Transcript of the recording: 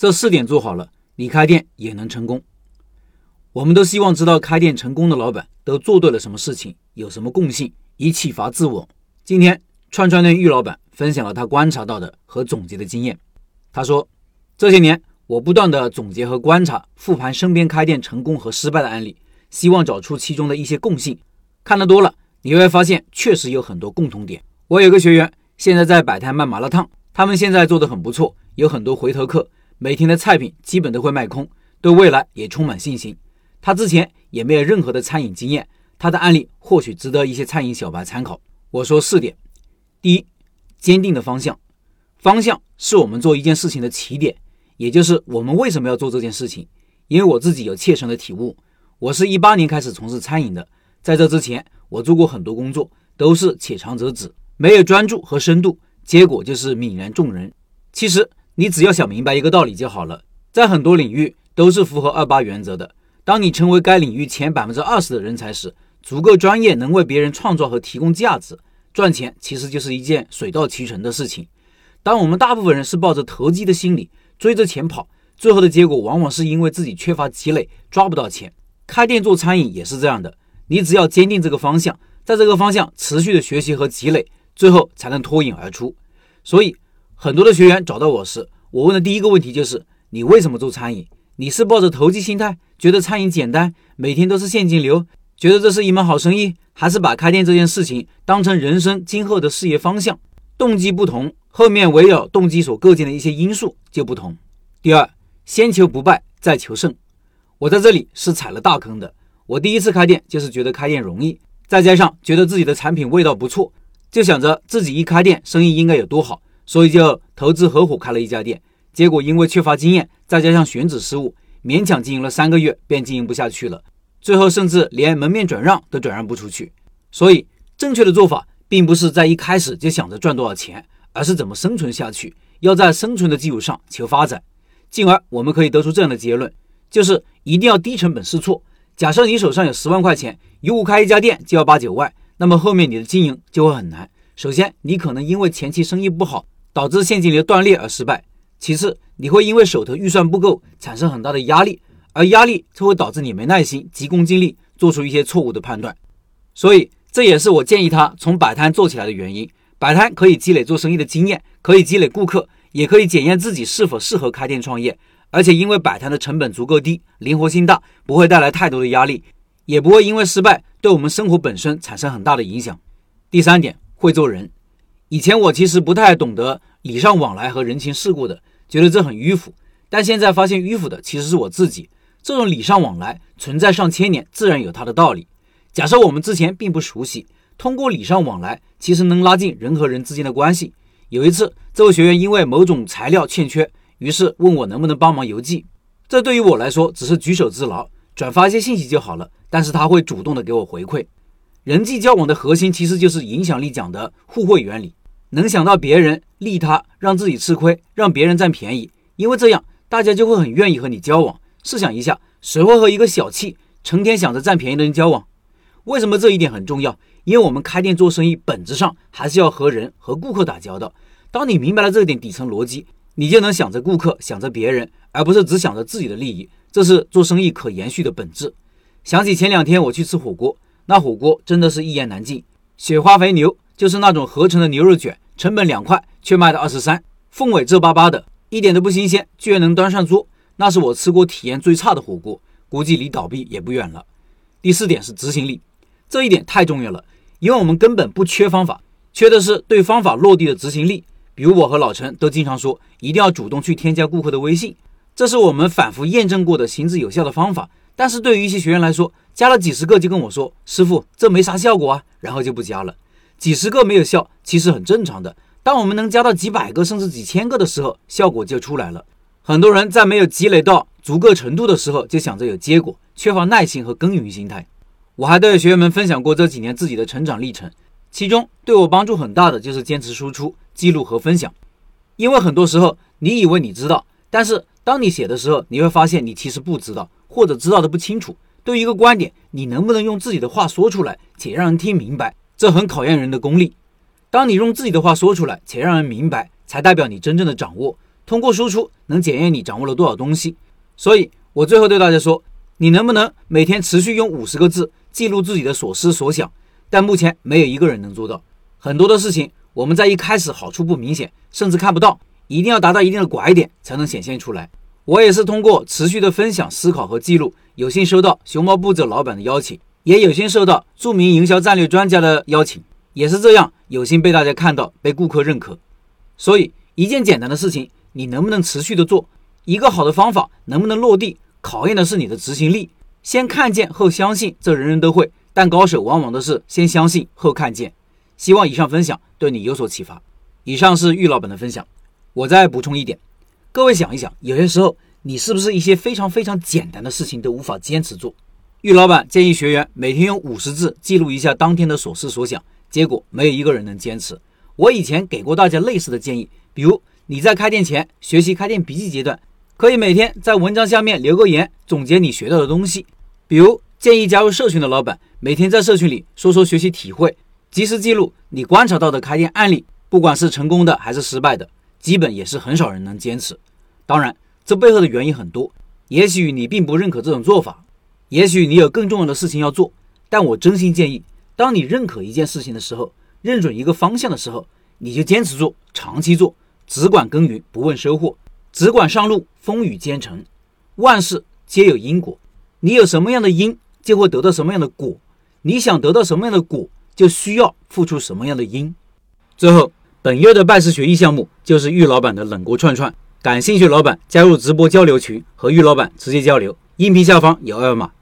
这四点做好了，你开店也能成功。我们都希望知道开店成功的老板都做对了什么事情，有什么共性，以启发自我。今天串串店玉老板分享了他观察到的和总结的经验。他说，这些年我不断的总结和观察、复盘身边开店成功和失败的案例，希望找出其中的一些共性。看得多了，你会发现确实有很多共同点。我有个学员现在在摆摊卖麻辣烫。他们现在做的很不错，有很多回头客，每天的菜品基本都会卖空，对未来也充满信心。他之前也没有任何的餐饮经验，他的案例或许值得一些餐饮小白参考。我说四点：第一，坚定的方向，方向是我们做一件事情的起点，也就是我们为什么要做这件事情。因为我自己有切身的体悟，我是一八年开始从事餐饮的，在这之前我做过很多工作，都是且长则止，没有专注和深度。结果就是泯然众人。其实你只要想明白一个道理就好了，在很多领域都是符合二八原则的。当你成为该领域前百分之二十的人才时，足够专业，能为别人创造和提供价值，赚钱其实就是一件水到渠成的事情。当我们大部分人是抱着投机的心理追着钱跑，最后的结果往往是因为自己缺乏积累，抓不到钱。开店做餐饮也是这样的，你只要坚定这个方向，在这个方向持续的学习和积累，最后才能脱颖而出。所以，很多的学员找到我时，我问的第一个问题就是：你为什么做餐饮？你是抱着投机心态，觉得餐饮简单，每天都是现金流，觉得这是一门好生意，还是把开店这件事情当成人生今后的事业方向？动机不同，后面围绕动机所构建的一些因素就不同。第二，先求不败，再求胜。我在这里是踩了大坑的。我第一次开店就是觉得开店容易，再加上觉得自己的产品味道不错。就想着自己一开店，生意应该有多好，所以就投资合伙开了一家店。结果因为缺乏经验，再加上选址失误，勉强经营了三个月便经营不下去了。最后甚至连门面转让都转让不出去。所以正确的做法并不是在一开始就想着赚多少钱，而是怎么生存下去。要在生存的基础上求发展，进而我们可以得出这样的结论：就是一定要低成本试错。假设你手上有十万块钱，如果开一家店就要八九万。那么后面你的经营就会很难。首先，你可能因为前期生意不好，导致现金流断裂而失败；其次，你会因为手头预算不够，产生很大的压力，而压力就会导致你没耐心、急功近利，做出一些错误的判断。所以，这也是我建议他从摆摊做起来的原因。摆摊可以积累做生意的经验，可以积累顾客，也可以检验自己是否适合开店创业。而且，因为摆摊的成本足够低，灵活性大，不会带来太多的压力。也不会因为失败对我们生活本身产生很大的影响。第三点，会做人。以前我其实不太懂得礼尚往来和人情世故的，觉得这很迂腐。但现在发现迂腐的其实是我自己。这种礼尚往来存在上千年，自然有它的道理。假设我们之前并不熟悉，通过礼尚往来，其实能拉近人和人之间的关系。有一次，这位学员因为某种材料欠缺，于是问我能不能帮忙邮寄。这对于我来说只是举手之劳，转发一些信息就好了。但是他会主动的给我回馈，人际交往的核心其实就是影响力讲的互惠原理，能想到别人利他，让自己吃亏，让别人占便宜，因为这样大家就会很愿意和你交往。试想一下，谁会和一个小气、成天想着占便宜的人交往？为什么这一点很重要？因为我们开店做生意，本质上还是要和人和顾客打交道。当你明白了这一点底层逻辑，你就能想着顾客，想着别人，而不是只想着自己的利益。这是做生意可延续的本质。想起前两天我去吃火锅，那火锅真的是一言难尽。雪花肥牛就是那种合成的牛肉卷，成本两块却卖到二十三，凤尾皱巴巴的，一点都不新鲜，居然能端上桌，那是我吃过体验最差的火锅，估计离倒闭也不远了。第四点是执行力，这一点太重要了，因为我们根本不缺方法，缺的是对方法落地的执行力。比如我和老陈都经常说，一定要主动去添加顾客的微信，这是我们反复验证过的行之有效的方法。但是对于一些学员来说，加了几十个就跟我说：“师傅，这没啥效果啊。”然后就不加了。几十个没有效，其实很正常的。当我们能加到几百个甚至几千个的时候，效果就出来了。很多人在没有积累到足够程度的时候，就想着有结果，缺乏耐心和耕耘心态。我还对学员们分享过这几年自己的成长历程，其中对我帮助很大的就是坚持输出、记录和分享。因为很多时候你以为你知道，但是当你写的时候，你会发现你其实不知道。或者知道的不清楚，对于一个观点，你能不能用自己的话说出来，且让人听明白，这很考验人的功力。当你用自己的话说出来，且让人明白，才代表你真正的掌握。通过输出能检验你掌握了多少东西。所以我最后对大家说，你能不能每天持续用五十个字记录自己的所思所想？但目前没有一个人能做到。很多的事情我们在一开始好处不明显，甚至看不到，一定要达到一定的拐点才能显现出来。我也是通过持续的分享、思考和记录，有幸收到熊猫步骤老板的邀请，也有幸受到著名营销战略专家的邀请，也是这样有幸被大家看到、被顾客认可。所以，一件简单的事情，你能不能持续的做？一个好的方法能不能落地？考验的是你的执行力。先看见后相信，这人人都会，但高手往往都是先相信后看见。希望以上分享对你有所启发。以上是玉老板的分享，我再补充一点。各位想一想，有些时候你是不是一些非常非常简单的事情都无法坚持做？玉老板建议学员每天用五十字记录一下当天的所思所想，结果没有一个人能坚持。我以前给过大家类似的建议，比如你在开店前学习开店笔记阶段，可以每天在文章下面留个言，总结你学到的东西。比如建议加入社群的老板，每天在社群里说说学习体会，及时记录你观察到的开店案例，不管是成功的还是失败的。基本也是很少人能坚持，当然，这背后的原因很多。也许你并不认可这种做法，也许你有更重要的事情要做。但我真心建议，当你认可一件事情的时候，认准一个方向的时候，你就坚持做，长期做，只管耕耘不问收获，只管上路风雨兼程。万事皆有因果，你有什么样的因，就会得到什么样的果。你想得到什么样的果，就需要付出什么样的因。最后。本月的拜师学艺项目就是玉老板的冷锅串串，感兴趣老板加入直播交流群和玉老板直接交流，音频下方有二维码。